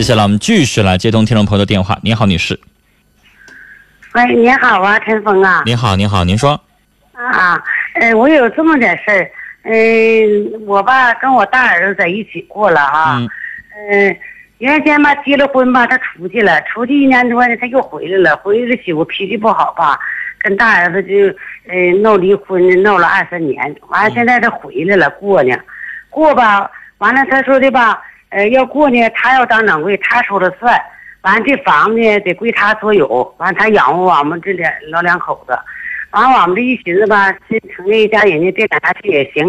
接下来我们继续来接通听众朋友的电话。您好，女士。喂，您好啊，陈峰啊。您好，您好，您说。啊，呃，我有这么点事儿，嗯，我吧跟我大儿子在一起过了啊，嗯嗯，原先吧结了婚吧，他出去了，出去一年多呢，他又回来了，回来媳妇脾气不好吧，跟大儿子就呃闹离婚，闹了二三年，完了现在他回来了过呢，过吧，完了他说的吧，呃要过呢，他要当掌柜，他说了算，完了这房子呢得归他所有，完了他养活我们这两老两口子。完了，我们这一寻思吧，这成这一家人家别赶下去也行，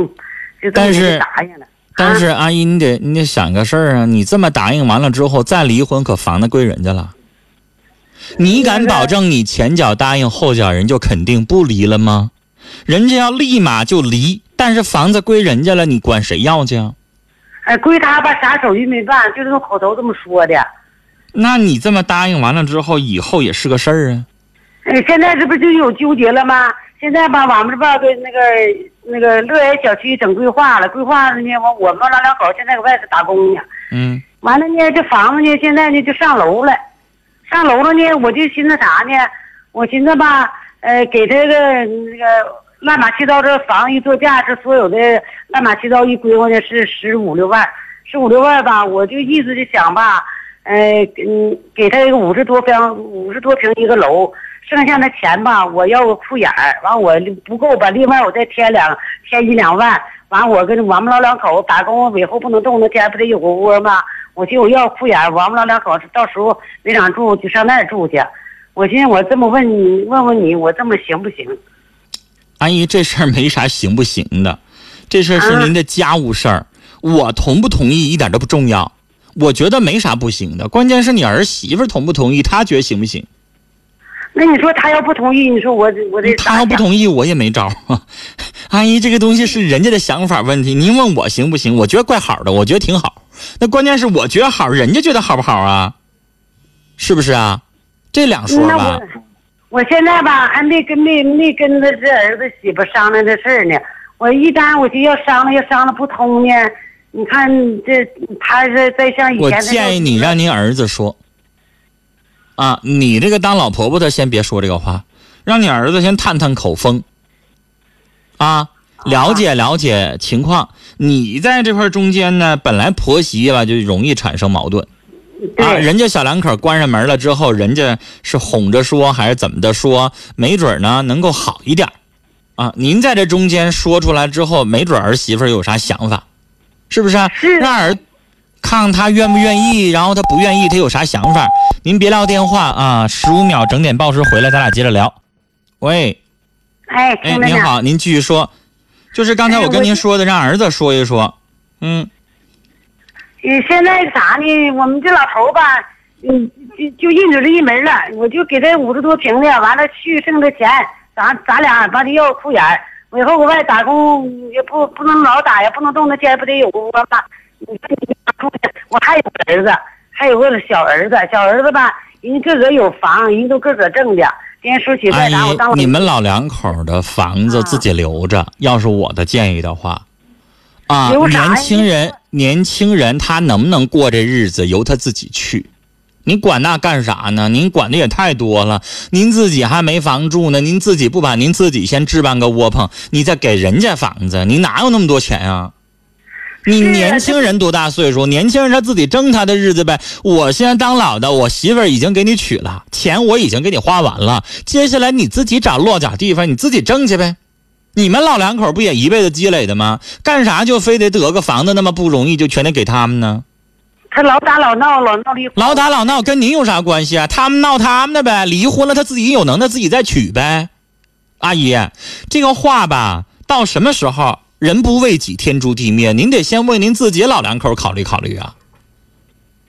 就这么但是答应了。但是阿姨，你得你得想个事儿啊！你这么答应完了之后，再离婚，可房子归人家了。你敢保证你前脚答应，后脚人就肯定不离了吗？人家要立马就离，但是房子归人家了，你管谁要去啊？哎，归他吧，啥手续没办，就是用口头这么说的。那你这么答应完了之后，以后也是个事儿啊。哎，现在这不就有纠结了吗？现在吧，我们这吧给那个那个乐园小区整规划了，规划了呢，我我们老两口现在搁外头打工呢。嗯完了呢，这房子呢，现在呢就上楼了，上楼了呢，我就寻思啥呢？我寻思吧，呃，给他个那个乱码七糟，这房一作价，这所有的乱码七糟一归划呢是十五六万，十五六万吧，我就意思就想吧，呃，嗯，给他一个五十多平，五十多平一个楼，剩下的钱吧，我要个库眼儿，完我不够吧，另外我再添两添一两万，完我跟我们老两口打工，以后不能动，那天不得有个窝吗？我寻思我要库眼儿，我们老两口到时候没长住就上那儿住去。我寻思我这么问你，问问你，我这么行不行？阿姨，这事儿没啥行不行的，这事儿是您的家务事儿，我同不同意一点都不重要。我觉得没啥不行的，关键是你儿媳妇同不同意，她觉得行不行？那你说她要不同意，你说我我这她要不同意，我也没招儿。阿姨，这个东西是人家的想法问题，您问我行不行？我觉得怪好的，我觉得挺好。那关键是我觉得好，人家觉得好不好啊？是不是啊？这两说那吧我。现在吧还没跟没没跟他这儿子媳妇商量这事儿呢。我一旦我就要商量，要商量不通呢，你看这他是在像以前我建议你让您儿子说，啊，你这个当老婆婆的先别说这个话，让你儿子先探探口风，啊，了解了解情况。你在这块中间呢，本来婆媳吧就容易产生矛盾啊，人家小两口关上门了之后，人家是哄着说还是怎么的说，没准呢能够好一点啊。您在这中间说出来之后，没准儿媳妇儿有啥想法，是不是、啊？是让儿看看他愿不愿意，然后他不愿意，他有啥想法？您别撂电话啊，十五秒整点报时回来，咱俩接着聊。喂，哎。您好，您继续说，就是刚才我跟您说的，让儿子说一说。嗯，呃，现在啥呢？我们这老头吧，嗯，就就认准这一门了，我就给他五十多平的，完了去剩的钱，咱咱俩完了要裤眼儿。我以后我外打工也不不能老打呀，不能动，那肩不得有个窝吗？我还有个儿子，还有个小儿子，小儿子吧，人家个个有房，人家都个个挣的。今天说起阿外打，我当姨，你们老两口的房子啊自己留着，要是我的建议的话，啊，年轻人，年轻人他能不能过这日子由他自己去。你管那干啥呢？您管的也太多了，您自己还没房住呢，您自己不把您自己先置办个窝棚，你再给人家房子，你哪有那么多钱啊？你年轻人多大岁数？年轻人他自己挣他的日子呗。我现在当老的，我媳妇儿已经给你娶了，钱我已经给你花完了，接下来你自己找落脚地方，你自己挣去呗。你们老两口不也一辈子积累的吗？干啥就非得得个房子那么不容易，就全得给他们呢？他老打老闹，老闹离婚。老打老闹跟您有啥关系啊？他们闹他们的呗，离婚了他自己有能耐自己再娶呗。阿姨，这个话吧，到什么时候人不为己天诛地灭？您得先为您自己老两口考虑考虑啊。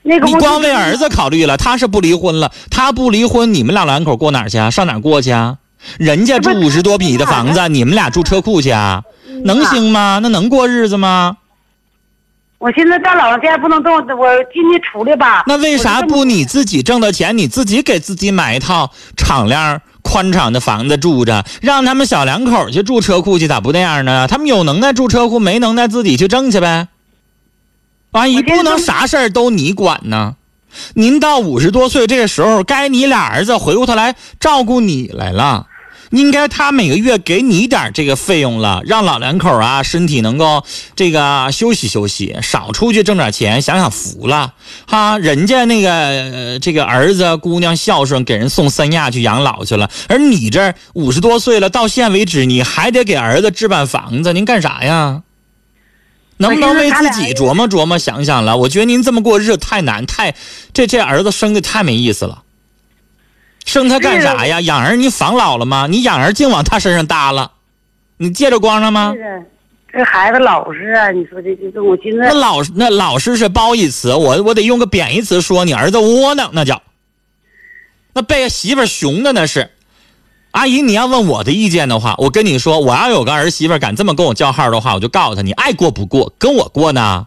那个你光为儿子考虑了，他是不离婚了，他不离婚，你们老两口过哪儿去啊？上哪儿过去啊？人家住五十多米的房子，你们俩住车库去啊？能行吗？那能过日子吗？我现在到老家不能动，我今天出来吧。那为啥不你自己挣的钱，你自己给自己买一套敞亮宽敞的房子住着，让他们小两口去住车库去，咋不那样呢？他们有能耐住车库，没能耐自己去挣去呗。阿姨不能啥事儿都你管呢，您到五十多岁这个时候，该你俩儿子回过头来照顾你来了。应该他每个月给你点这个费用了，让老两口啊身体能够这个休息休息，少出去挣点钱，享享福了哈。人家那个、这个儿子姑娘孝顺，给人送三亚去养老去了，而你这五十多岁了，到现为止你还得给儿子置办房子，您干啥呀？能不能为自己琢磨琢磨想想了？我觉得您这么过日子太难，太这这儿子生的太没意思了。生他干啥呀？养儿你防老了吗？你养儿净往他身上搭了，你借着光了吗？这孩子老实啊，你说这这这，我寻思那老那老实是褒义词，我我得用个贬义词说你儿子窝囊，那叫。那被媳妇儿熊的那是。阿姨，你要问我的意见的话，我跟你说，我要有个儿媳妇敢这么跟我叫号的话，我就告诉他，你爱过不过，跟我过呢。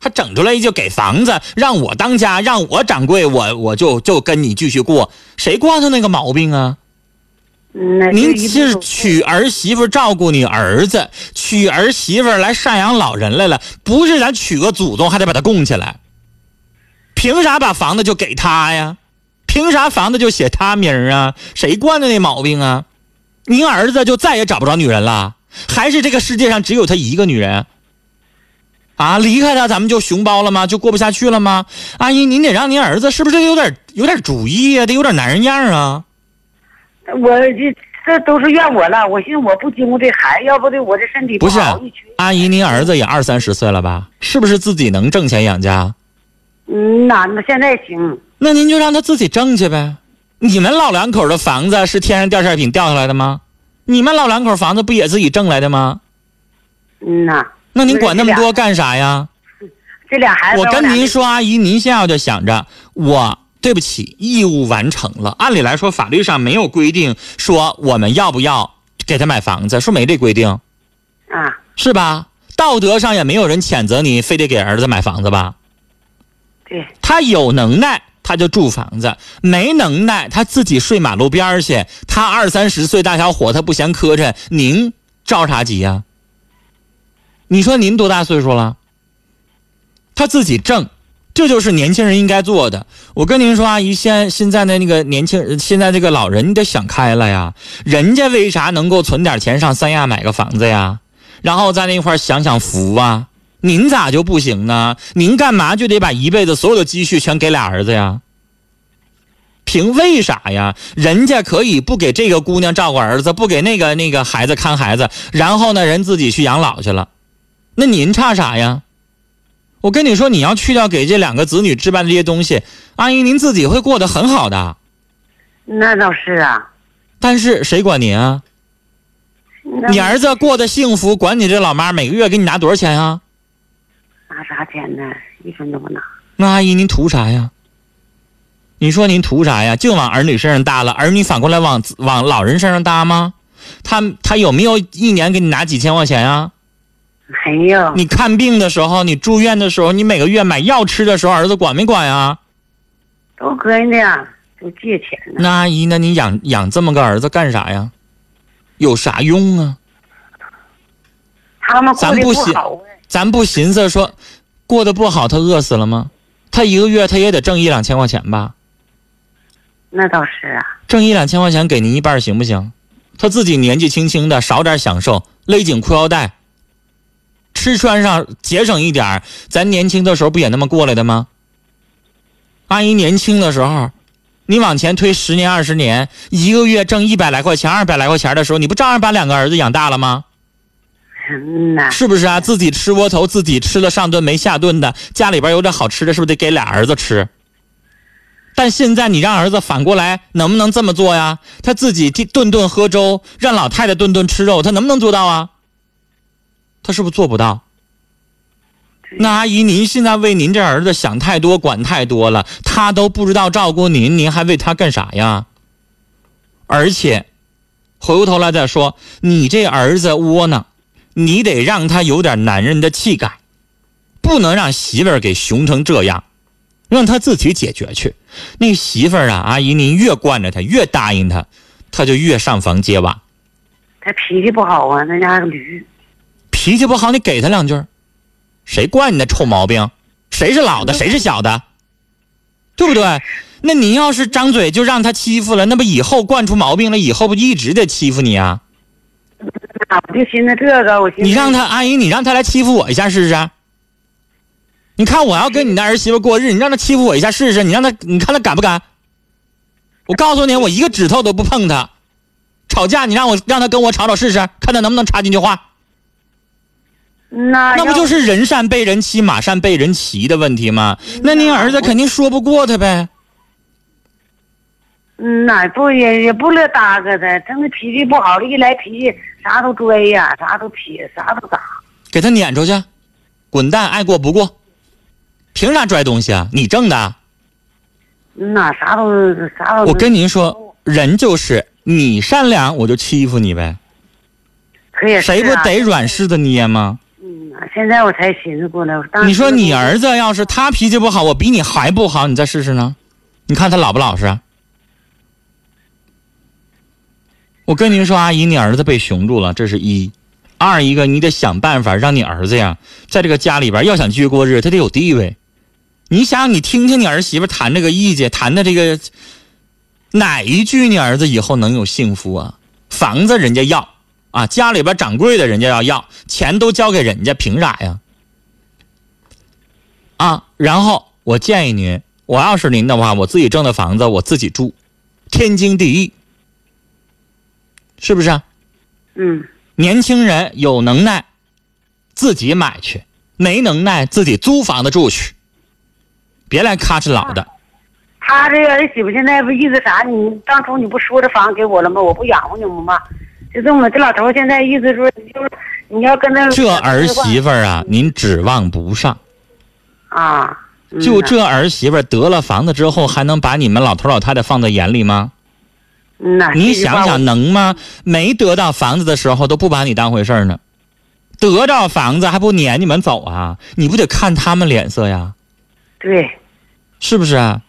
还整出来就给房子，让我当家，让我掌柜，我我就就跟你继续过，谁惯他那个毛病啊？您是娶儿媳妇照顾你儿子，娶儿媳妇来赡养老人来了，不是咱娶个祖宗还得把他供起来。凭啥把房子就给他呀？凭啥房子就写他名儿啊？谁惯的那毛病啊？您儿子就再也找不着女人了，还是这个世界上只有他一个女人？啊，离开他咱们就熊包了吗？就过不下去了吗？阿姨，您得让您儿子是不是有点有点主意呀、得有点男人样啊？我这这都是怨我了，我寻思我不经过这孩子，要不得我这身体不是好，阿姨，您儿子也二三十岁了吧？是不是自己能挣钱养家？嗯呐，那现在行，那您就让他自己挣去呗。你们老两口的房子是天上掉馅饼掉下来的吗？你们老两口房子不也自己挣来的吗？嗯呐。那您管那么多干啥呀？这俩孩子，我跟您说，阿姨，您现在就想着，我对不起，义务完成了。按理来说，法律上没有规定说我们要不要给他买房子，说没这规定，啊，是吧？道德上也没有人谴责你非得给儿子买房子吧？对，他有能耐，他就住房子；没能耐，他自己睡马路边儿去。他二三十岁大小伙，他不嫌磕碜，您着啥急呀、你说您多大岁数了？他自己挣，这就是年轻人应该做的。我跟您说，阿姨，现现在的那个年轻人，现在这个老人，你得想开了呀。人家为啥能够存点钱上三亚买个房子呀？然后在那块享享福啊？您咋就不行呢？您干嘛就得把一辈子所有的积蓄全给俩儿子呀？凭为啥呀？人家可以不给这个姑娘照顾儿子，不给那个那个孩子看孩子，然后呢，人自己去养老去了。那您差啥呀？我跟你说，你要去掉给这两个子女置办的这些东西，阿姨您自己会过得很好的。那倒是啊。但是谁管您啊？你儿子过得幸福，管你这老妈每个月给你拿多少钱啊？拿啥钱呢？一分都不拿。那阿姨您图啥呀？你说您图啥呀？净往儿女身上搭了，儿女反过来往往老人身上搭吗？他他有没有一年给你拿几千块钱啊？没有。你看病的时候，你住院的时候，你每个月买药吃的时候，儿子管没管呀？都搁人家都借钱呢。那阿姨，那你养养这么个儿子干啥呀？有啥用啊？他们过得咱不信不好啊。咱不寻思说，过得不好，他饿死了吗？他一个月他也得挣一两千块钱吧？那倒是啊。挣一两千块钱给您一半行不行？他自己年纪轻轻的，少点享受，勒紧裤腰带，吃穿上节省一点儿咱年轻的时候不也那么过来的吗？阿姨年轻的时候，你往前推十年二十年，一个月挣一百来块钱、二百来块钱的时候，你不照样把两个儿子养大了吗？嗯呐。是不是啊？自己吃窝头，自己吃了上顿没下顿的，家里边有点好吃的，是不是得给俩儿子吃？但现在你让儿子反过来，能不能这么做呀？他自己顿顿喝粥，让老太太顿顿吃肉，他能不能做到啊？他是不是做不到？那阿姨，您现在为您这儿子想太多，管太多了，他都不知道照顾您，您还为他干啥呀？而且，回过头来再说，你这儿子窝囊，你得让他有点男人的气概，不能让媳妇儿给熊成这样，让他自己解决去。那媳妇儿啊，阿姨，您越惯着他，越答应他，他就越上房揭瓦。他脾气不好啊，那家伙驴。脾气不好，你给他两句谁惯你那臭毛病？谁是老的，谁是小的？对不对？那你要是张嘴就让他欺负了，那不以后惯出毛病了，以后不一直得欺负你啊？我就寻思这个，我寻思你让他阿姨，你让他来欺负我一下试试。你看我要跟你的儿媳妇过日，你让他欺负我一下试试，你让他，你看他敢不敢？我告诉你，我一个指头都不碰他。吵架，你让我让他跟我吵吵试试，看他能不能插进去话。那那不就是人善被人欺，马善被人骑的问题吗？那您儿子肯定说不过他呗。嗯那，不也也不乐搭个他，真的脾气不好了，一来脾气啥都拽呀，啥都撇，啥都打。给他撵出去，滚蛋，爱过不过。凭啥拽东西啊？你挣的。那，啥都啥都。我跟您说，人就是你善良，我就欺负你呗。可也是谁不啊得软柿子捏吗？现在我才寻思过来。你说你儿子要是他脾气不好，我比你还不好，你再试试呢？你看他老不老实？啊我跟您说，阿姨，你儿子被熊住了，这是一；二一个，你得想办法让你儿子呀，在这个家里边要想继续过日子，他得有地位。你想，你听听你儿媳妇谈这个意见，谈的这个哪一句，你儿子以后能有幸福啊？房子人家要啊，家里边掌柜的人家要要，钱都交给人家，凭啥呀？啊，然后我建议您，我要是您的话，我自己挣的房子我自己住，天经地义，是不是啊？嗯，年轻人有能耐，自己买去；没能耐，自己租房子住去，别来咔哧老的。他这个儿媳妇现在不意思啥？你当初你不说这房给我了吗？我不养活你们吗？就这么，这老头现在意思说，就是你要跟他这儿媳妇儿啊，您指望不上。啊，嗯就这儿媳妇儿得了房子之后，还能把你们老头老太太放在眼里吗？你想想能吗？没得到房子的时候都不把你当回事儿呢，得到房子还不撵你们走啊？你不得看他们脸色呀？对，是不是啊？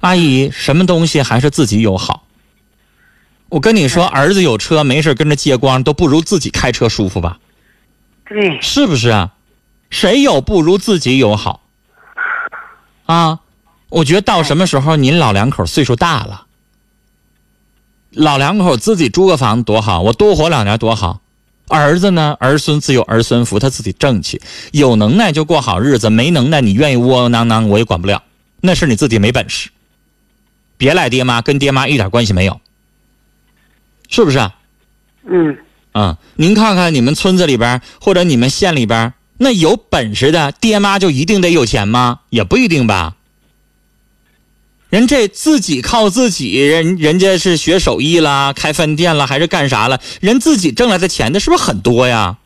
阿姨，什么东西还是自己有好？我跟你说，儿子有车没事跟着借光，都不如自己开车舒服吧？对，是不是啊？谁有不如自己有好？啊，我觉得到什么时候您老两口岁数大了，老两口自己租个房子多好，我多活两年多好。儿子呢，儿孙自有儿孙福，他自己挣去，有能耐就过好日子，没能耐你愿意窝窝囊囊，我也管不了，那是你自己没本事。别赖爹妈，跟爹妈一点关系没有，是不是啊？嗯，啊、您看看你们村子里边或者你们县里边，那有本事的爹妈就一定得有钱吗？也不一定吧。人这自己靠自己，人人家是学手艺啦，开饭店啦，还是干啥了？人自己挣来的钱，的是不是很多呀？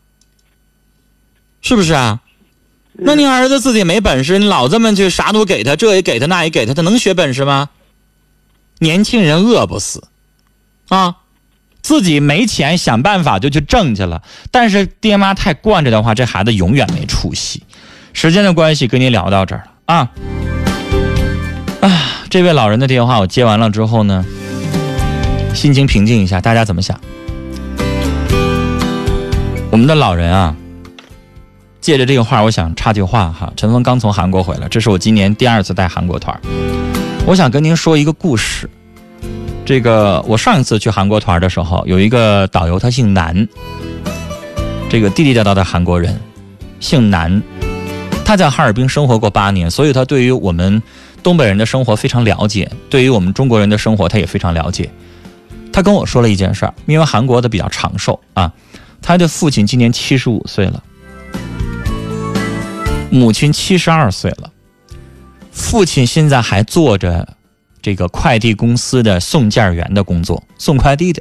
是不是啊？那您儿子自己没本事，你老这么去啥都给他，这也给他，那也给他，他能学本事吗？年轻人饿不死，啊，自己没钱想办法就去挣去了。但是爹妈太惯着的话，这孩子永远没出息。时间的关系，跟你聊到这儿了啊。啊，这位老人的电话我接完了之后呢，心情平静一下，大家怎么想？我们的老人啊，借着这个话，我想插句话哈。陈峰刚从韩国回来，这是我今年第二次带韩国团我想跟您说一个故事。这个我上一次去韩国团的时候，有一个导游，他姓南，这个地地道道的韩国人，姓南。他在哈尔滨生活过八年，所以他对于我们东北人的生活非常了解，对于我们中国人的生活他也非常了解。他跟我说了一件事儿，因为韩国的比较长寿啊，他的父亲今年七十五岁了，母亲七十二岁了，父亲现在还坐着这个快递公司的送件员的工作，送快递的，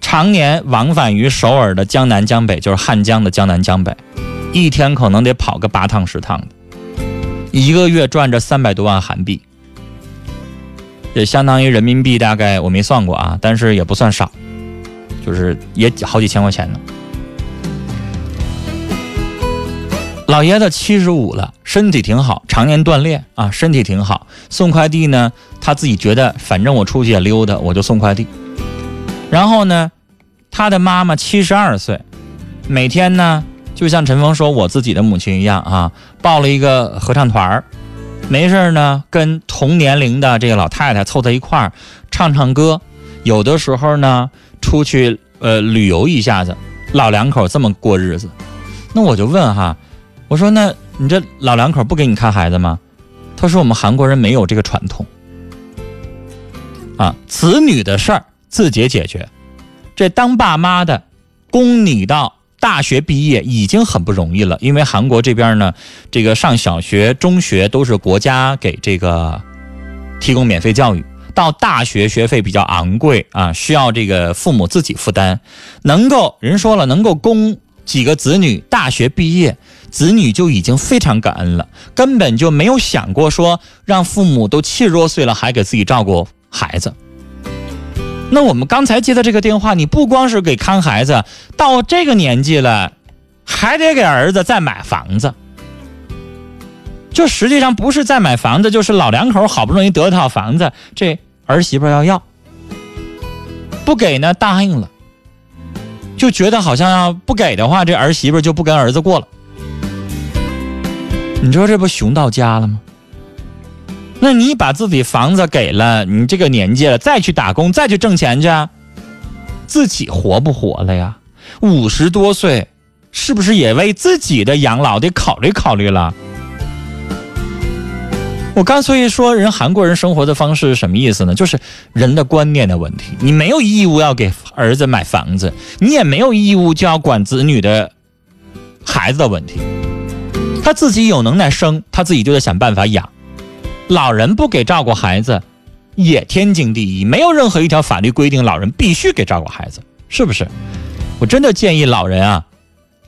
常年往返于首尔的江南江北，就是汉江的江南江北，一天可能得跑个八趟十趟的，一个月赚着三百多万韩币，也相当于人民币大概我没算过啊，但是也不算少，就是也好几千块钱呢。老爷子七十五了，身体挺好，常年锻炼啊，身体挺好。送快递呢，他自己觉得反正我出去也溜达，我就送快递。然后呢，他的妈妈七十二岁，每天呢就像陈峰说我自己的母亲一样啊，报了一个合唱团儿，没事呢，跟同年龄的这个老太太凑在一块儿唱唱歌，有的时候呢出去呃旅游一下子，老两口这么过日子。那我就问哈，我说那你这老两口不给你看孩子吗？他说我们韩国人没有这个传统，啊，子女的事儿自己解决。这当爸妈的，供你到。大学毕业已经很不容易了，因为韩国这边呢，这个上小学、中学都是国家给这个提供免费教育，到大学学费比较昂贵啊，需要这个父母自己负担。能够人说了，能够供几个子女大学毕业，子女就已经非常感恩了，根本就没有想过说让父母都七十多岁了还给自己照顾孩子。那我们刚才接的这个电话，你不光是给看孩子，到这个年纪了，还得给儿子再买房子。就实际上不是再买房子，就是老两口好不容易得套房子，这儿媳妇要要，不给呢答应了，就觉得好像要不给的话，这儿媳妇就不跟儿子过了。你说这不熊到家了吗？那你把自己房子给了，你这个年纪了，再去打工，再去挣钱去，自己活不活了呀？五十多岁，是不是也为自己的养老得考虑考虑了？我刚所以说，人韩国人生活的方式是什么意思呢？就是人的观念的问题。你没有义务要给儿子买房子，你也没有义务就要管子女的孩子的问题。他自己有能耐生，他自己就得想办法养。老人不给照顾孩子，也天经地义。没有任何一条法律规定老人必须给照顾孩子，是不是？我真的建议老人啊，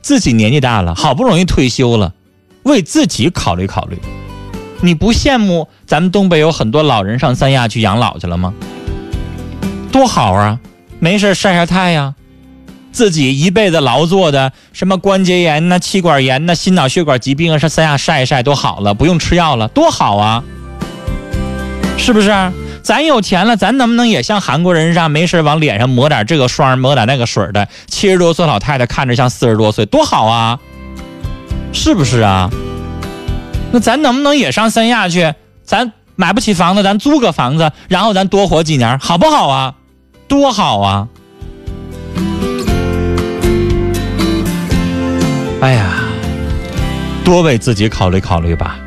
自己年纪大了，好不容易退休了，为自己考虑考虑。你不羡慕咱们东北有很多老人上三亚去养老去了吗？多好啊！没事晒晒太阳，自己一辈子劳作的什么关节炎呐、气管炎呐、心脑血管疾病啊，上三亚晒一晒都好了，不用吃药了，多好啊！是不是？咱有钱了，咱能不能也像韩国人似的，没事往脸上抹点这个霜，抹点那个水的？七十多岁老太太看着像四十多岁，多好啊！是不是啊？那咱能不能也上三亚去？咱买不起房子，咱租个房子，然后咱多活几年，好不好啊？多好啊！哎呀，多为自己考虑考虑吧。